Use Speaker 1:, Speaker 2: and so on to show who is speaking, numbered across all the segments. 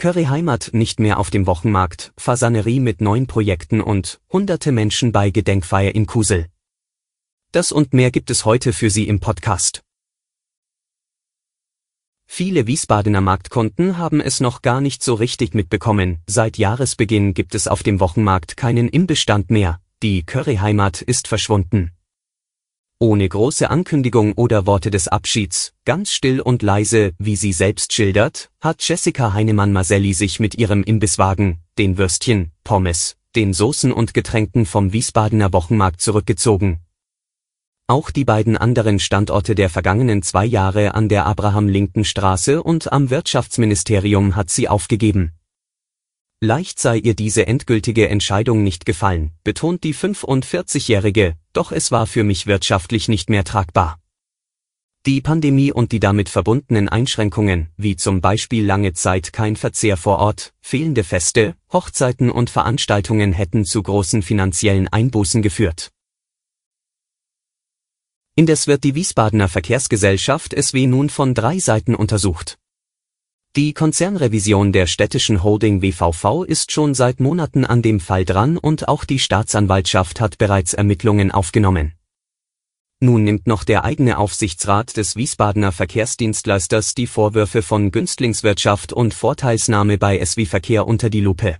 Speaker 1: Curry Heimat nicht mehr auf dem Wochenmarkt, Fasanerie mit neuen Projekten und hunderte Menschen bei Gedenkfeier in Kusel. Das und mehr gibt es heute für Sie im Podcast. Viele Wiesbadener Marktkunden haben es noch gar nicht so richtig mitbekommen. Seit Jahresbeginn gibt es auf dem Wochenmarkt keinen Imbestand mehr. Die Curryheimat ist verschwunden. Ohne große Ankündigung oder Worte des Abschieds, ganz still und leise, wie sie selbst schildert, hat Jessica Heinemann-Maselli sich mit ihrem Imbisswagen, den Würstchen, Pommes, den Soßen und Getränken vom Wiesbadener Wochenmarkt zurückgezogen. Auch die beiden anderen Standorte der vergangenen zwei Jahre an der Abraham-Linken-Straße und am Wirtschaftsministerium hat sie aufgegeben. Leicht sei ihr diese endgültige Entscheidung nicht gefallen, betont die 45-Jährige, doch es war für mich wirtschaftlich nicht mehr tragbar. Die Pandemie und die damit verbundenen Einschränkungen, wie zum Beispiel lange Zeit kein Verzehr vor Ort, fehlende Feste, Hochzeiten und Veranstaltungen hätten zu großen finanziellen Einbußen geführt. Indes wird die Wiesbadener Verkehrsgesellschaft SW nun von drei Seiten untersucht. Die Konzernrevision der städtischen Holding WVV ist schon seit Monaten an dem Fall dran und auch die Staatsanwaltschaft hat bereits Ermittlungen aufgenommen. Nun nimmt noch der eigene Aufsichtsrat des Wiesbadener Verkehrsdienstleisters die Vorwürfe von Günstlingswirtschaft und Vorteilsnahme bei SW Verkehr unter die Lupe.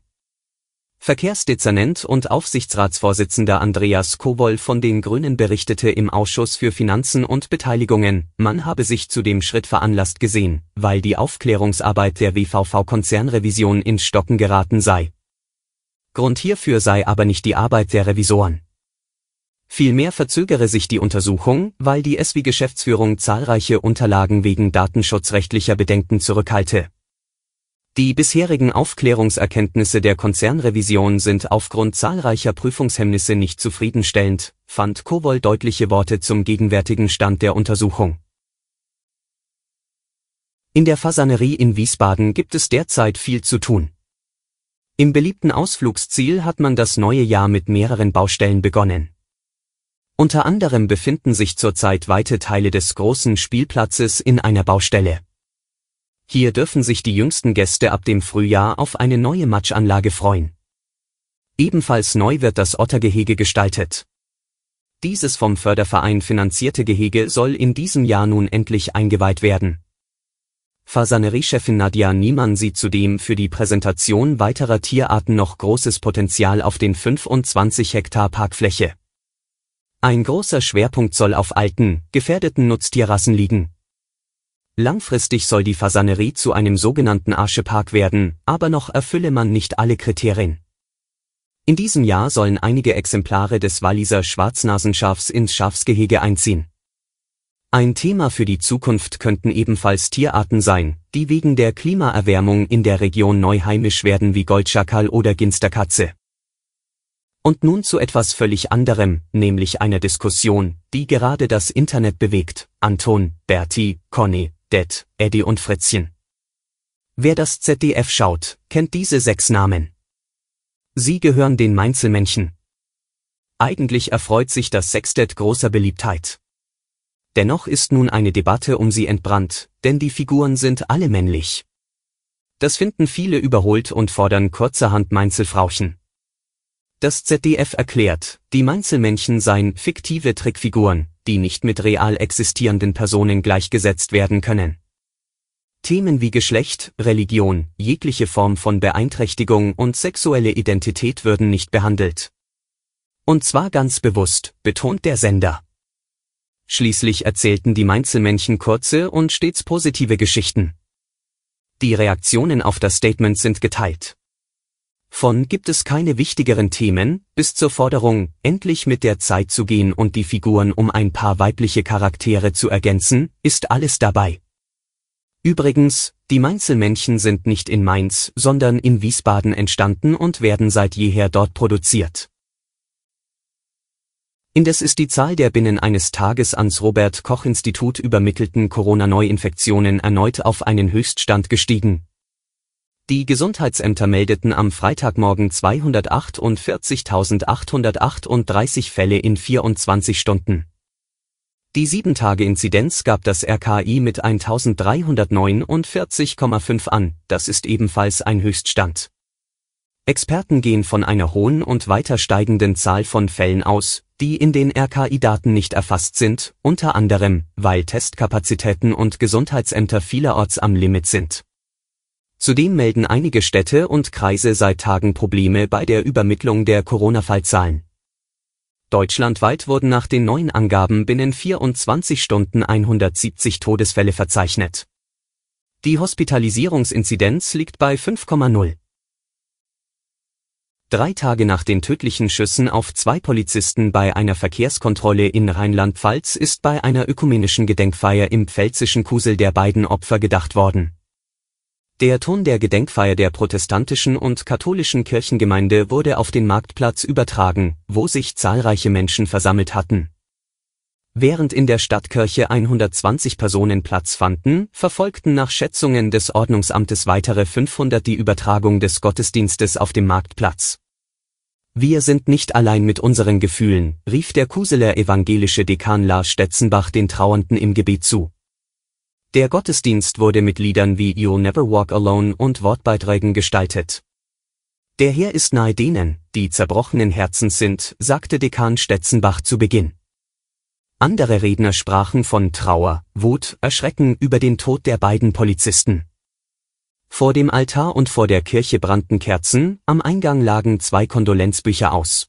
Speaker 1: Verkehrsdezernent und Aufsichtsratsvorsitzender Andreas Kowol von den Grünen berichtete im Ausschuss für Finanzen und Beteiligungen, man habe sich zu dem Schritt veranlasst gesehen, weil die Aufklärungsarbeit der WVV-Konzernrevision ins Stocken geraten sei. Grund hierfür sei aber nicht die Arbeit der Revisoren. Vielmehr verzögere sich die Untersuchung, weil die SW-Geschäftsführung zahlreiche Unterlagen wegen datenschutzrechtlicher Bedenken zurückhalte die bisherigen Aufklärungserkenntnisse der Konzernrevision sind aufgrund zahlreicher Prüfungshemmnisse nicht zufriedenstellend, fand Kowol deutliche Worte zum gegenwärtigen Stand der Untersuchung. In der Fasanerie in Wiesbaden gibt es derzeit viel zu tun. Im beliebten Ausflugsziel hat man das neue Jahr mit mehreren Baustellen begonnen. Unter anderem befinden sich zurzeit weite Teile des großen Spielplatzes in einer Baustelle. Hier dürfen sich die jüngsten Gäste ab dem Frühjahr auf eine neue Matschanlage freuen. Ebenfalls neu wird das Ottergehege gestaltet. Dieses vom Förderverein finanzierte Gehege soll in diesem Jahr nun endlich eingeweiht werden. Fasaneriechefin Nadja Niemann sieht zudem für die Präsentation weiterer Tierarten noch großes Potenzial auf den 25 Hektar Parkfläche. Ein großer Schwerpunkt soll auf alten, gefährdeten Nutztierrassen liegen. Langfristig soll die Fasanerie zu einem sogenannten Aschepark werden, aber noch erfülle man nicht alle Kriterien. In diesem Jahr sollen einige Exemplare des Walliser Schwarznasenschafs ins Schafsgehege einziehen. Ein Thema für die Zukunft könnten ebenfalls Tierarten sein, die wegen der Klimaerwärmung in der Region neu heimisch werden wie Goldschakal oder Ginsterkatze. Und nun zu etwas völlig anderem, nämlich einer Diskussion, die gerade das Internet bewegt. Anton, Berti, Conny, Det, Eddie und Fritzchen. Wer das ZDF schaut, kennt diese sechs Namen. Sie gehören den Mainzelmännchen. Eigentlich erfreut sich das Sextett großer Beliebtheit. Dennoch ist nun eine Debatte um sie entbrannt, denn die Figuren sind alle männlich. Das finden viele überholt und fordern kurzerhand Mainzelfrauchen. Das ZDF erklärt, die Mainzelmännchen seien fiktive Trickfiguren, die nicht mit real existierenden Personen gleichgesetzt werden können. Themen wie Geschlecht, Religion, jegliche Form von Beeinträchtigung und sexuelle Identität würden nicht behandelt. Und zwar ganz bewusst, betont der Sender. Schließlich erzählten die Mainzelmännchen kurze und stets positive Geschichten. Die Reaktionen auf das Statement sind geteilt. Von gibt es keine wichtigeren Themen, bis zur Forderung, endlich mit der Zeit zu gehen und die Figuren um ein paar weibliche Charaktere zu ergänzen, ist alles dabei. Übrigens, die Mainzelmännchen sind nicht in Mainz, sondern in Wiesbaden entstanden und werden seit jeher dort produziert. Indes ist die Zahl der binnen eines Tages ans Robert Koch Institut übermittelten Corona-Neuinfektionen erneut auf einen Höchststand gestiegen. Die Gesundheitsämter meldeten am Freitagmorgen 248.838 Fälle in 24 Stunden. Die 7-Tage-Inzidenz gab das RKI mit 1349,5 an, das ist ebenfalls ein Höchststand. Experten gehen von einer hohen und weiter steigenden Zahl von Fällen aus, die in den RKI-Daten nicht erfasst sind, unter anderem, weil Testkapazitäten und Gesundheitsämter vielerorts am Limit sind. Zudem melden einige Städte und Kreise seit Tagen Probleme bei der Übermittlung der Corona-Fallzahlen. Deutschlandweit wurden nach den neuen Angaben binnen 24 Stunden 170 Todesfälle verzeichnet. Die Hospitalisierungsinzidenz liegt bei 5,0. Drei Tage nach den tödlichen Schüssen auf zwei Polizisten bei einer Verkehrskontrolle in Rheinland-Pfalz ist bei einer ökumenischen Gedenkfeier im pfälzischen Kusel der beiden Opfer gedacht worden der Ton der Gedenkfeier der protestantischen und katholischen Kirchengemeinde wurde auf den Marktplatz übertragen, wo sich zahlreiche Menschen versammelt hatten. Während in der Stadtkirche 120 Personen Platz fanden, verfolgten nach Schätzungen des Ordnungsamtes weitere 500 die Übertragung des Gottesdienstes auf dem Marktplatz. Wir sind nicht allein mit unseren Gefühlen, rief der Kuseler evangelische Dekan Lars Stetzenbach den Trauernden im Gebet zu. Der Gottesdienst wurde mit Liedern wie You'll Never Walk Alone und Wortbeiträgen gestaltet. Der Herr ist nahe denen, die zerbrochenen Herzens sind, sagte Dekan Stetzenbach zu Beginn. Andere Redner sprachen von Trauer, Wut, Erschrecken über den Tod der beiden Polizisten. Vor dem Altar und vor der Kirche brannten Kerzen, am Eingang lagen zwei Kondolenzbücher aus.